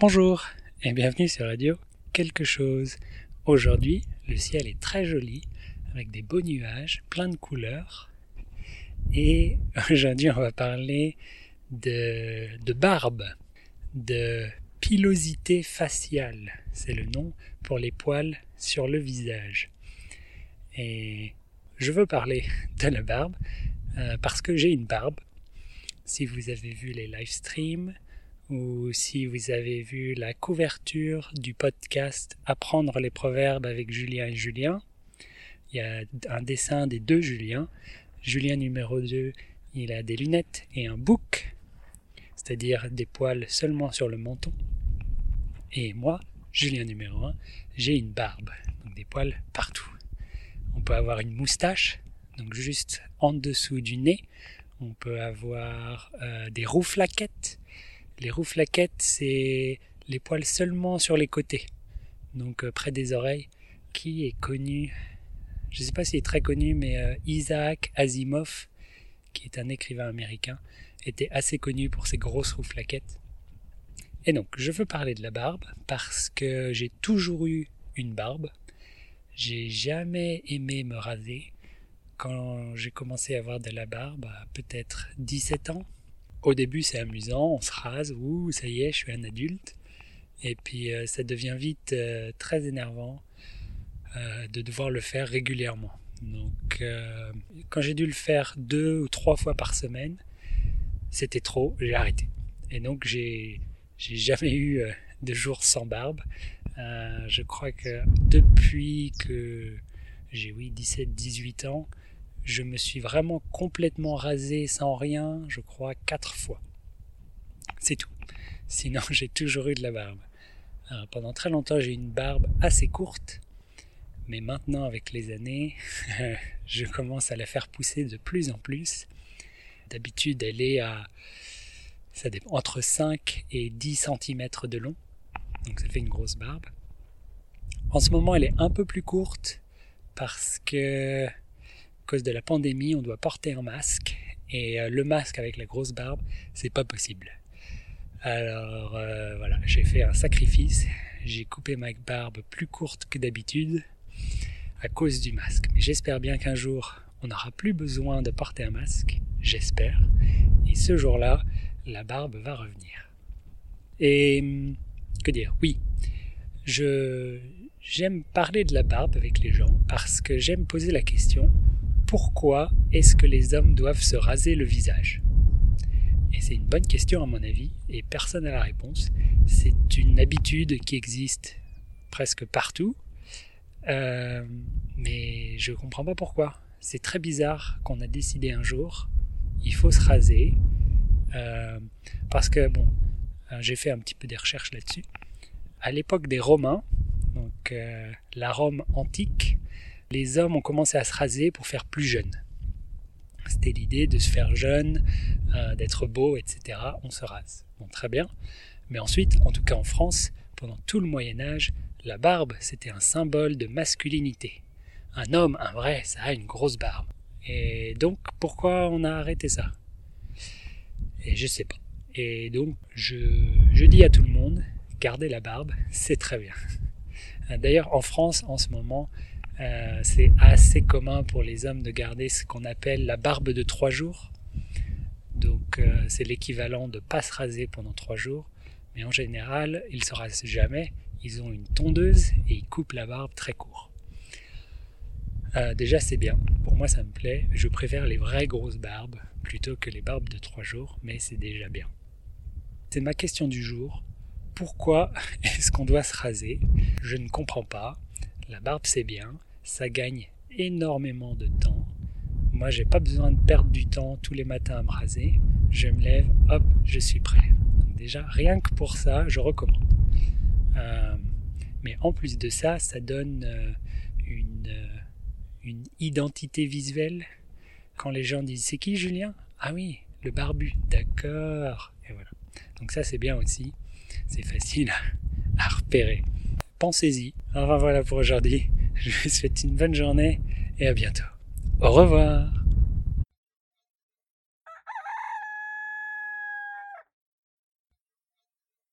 Bonjour et bienvenue sur Radio Quelque chose. Aujourd'hui, le ciel est très joli avec des beaux nuages, plein de couleurs. Et aujourd'hui, on va parler de, barbe, de pilosité faciale. C'est le nom pour les poils sur le visage. Et je veux parler de la barbe euh, parce que j'ai une barbe. Si vous avez vu les live streams, ou si vous avez vu la couverture du podcast Apprendre les proverbes avec Julien et Julien, il y a un dessin des deux Julien. Julien numéro 2, il a des lunettes et un bouc, c'est-à-dire des poils seulement sur le menton. Et moi, Julien numéro 1, j'ai une barbe, donc des poils partout. On peut avoir une moustache, donc juste en dessous du nez. On peut avoir euh, des rouflaquettes, les rouflaquettes, c'est les poils seulement sur les côtés, donc euh, près des oreilles, qui est connu, je ne sais pas s'il est très connu, mais euh, Isaac Asimov, qui est un écrivain américain, était assez connu pour ses grosses rouflaquettes. Et donc, je veux parler de la barbe parce que j'ai toujours eu une barbe. J'ai jamais aimé me raser. Quand j'ai commencé à avoir de la barbe, à peut-être 17 ans, au début, c'est amusant, on se rase, ouh, ça y est, je suis un adulte. Et puis, euh, ça devient vite euh, très énervant euh, de devoir le faire régulièrement. Donc, quand j'ai dû le faire deux ou trois fois par semaine, c'était trop, j'ai arrêté. Et donc, j'ai, jamais eu de jours sans barbe. je crois que depuis que j'ai, oui, 17-18 ans, je me suis vraiment complètement rasé sans rien, je crois, quatre fois. C'est tout. Sinon, j'ai toujours eu de la barbe. pendant très longtemps, j'ai eu une barbe assez courte, mais maintenant, avec les années, je commence à la faire pousser de plus en plus. D'habitude, elle est à ça dépend, entre 5 et 10 cm de long, donc ça fait une grosse barbe. En ce moment, elle est un peu plus courte parce que cause de la pandémie, on doit porter un masque. Et euh, le masque avec la grosse barbe, c'est pas possible. Alors euh, voilà, j'ai fait un sacrifice. J'ai coupé ma barbe plus courte que d'habitude à cause du masque. Mais j'espère bien qu'un jour, on n'aura plus besoin de porter un masque. J'espère. Et ce jour-là, la barbe va revenir. Et hum, que dire? Oui, je j'aime parler de la barbe avec les gens parce que j'aime poser la question pourquoi est-ce que les hommes doivent se raser le visage? Et c'est une bonne question à mon avis, et personne n'a la réponse. C'est une habitude qui existe presque partout, euh, mais je ne comprends pas pourquoi. C'est très bizarre qu'on a décidé un jour, il faut se raser, euh, parce que, bon, euh, j'ai fait un petit peu des recherches là-dessus. À l'époque des Romains, donc la Rome antique, les hommes ont commencé à se raser pour faire plus jeune. C'était l'idée de se faire jeune, euh, d'être beau, etc. On se rase. Bon, très bien. Mais ensuite, en tout cas en France, pendant tout le Moyen Âge, la barbe, c'était un symbole de masculinité. Un homme, un vrai, ça a une grosse barbe. Et donc, pourquoi on a arrêté ça? Et je sais pas. Et donc, je, je dis à tout le monde, gardez la barbe, c'est très bien. D'ailleurs, en France, en ce moment, euh, c'est assez commun pour les hommes de garder ce qu'on appelle la barbe de trois jours. Donc euh, c'est l'équivalent de pas se raser pendant trois jours. Mais en général, ils se rasent jamais. Ils ont une tondeuse et ils coupent la barbe très court. Euh, déjà c'est bien. Pour moi ça me plaît. Je préfère les vraies grosses barbes plutôt que les barbes de trois jours, mais c'est déjà bien. C'est ma question du jour. Pourquoi est-ce qu'on doit se raser? Je ne comprends pas. La barbe c'est bien, ça gagne énormément de temps. Moi j'ai pas besoin de perdre du temps tous les matins à me raser. Je me lève, hop, je suis prêt. Donc déjà, rien que pour ça, je recommande. Euh, mais en plus de ça, ça donne euh, une, euh, une identité visuelle. Quand les gens disent c'est qui Julien? Ah oui, le barbu, d'accord. Et voilà. Donc ça c'est bien aussi. C'est facile à repérer pensez-y. Enfin voilà pour aujourd'hui. Je vous souhaite une bonne journée et à bientôt. Au revoir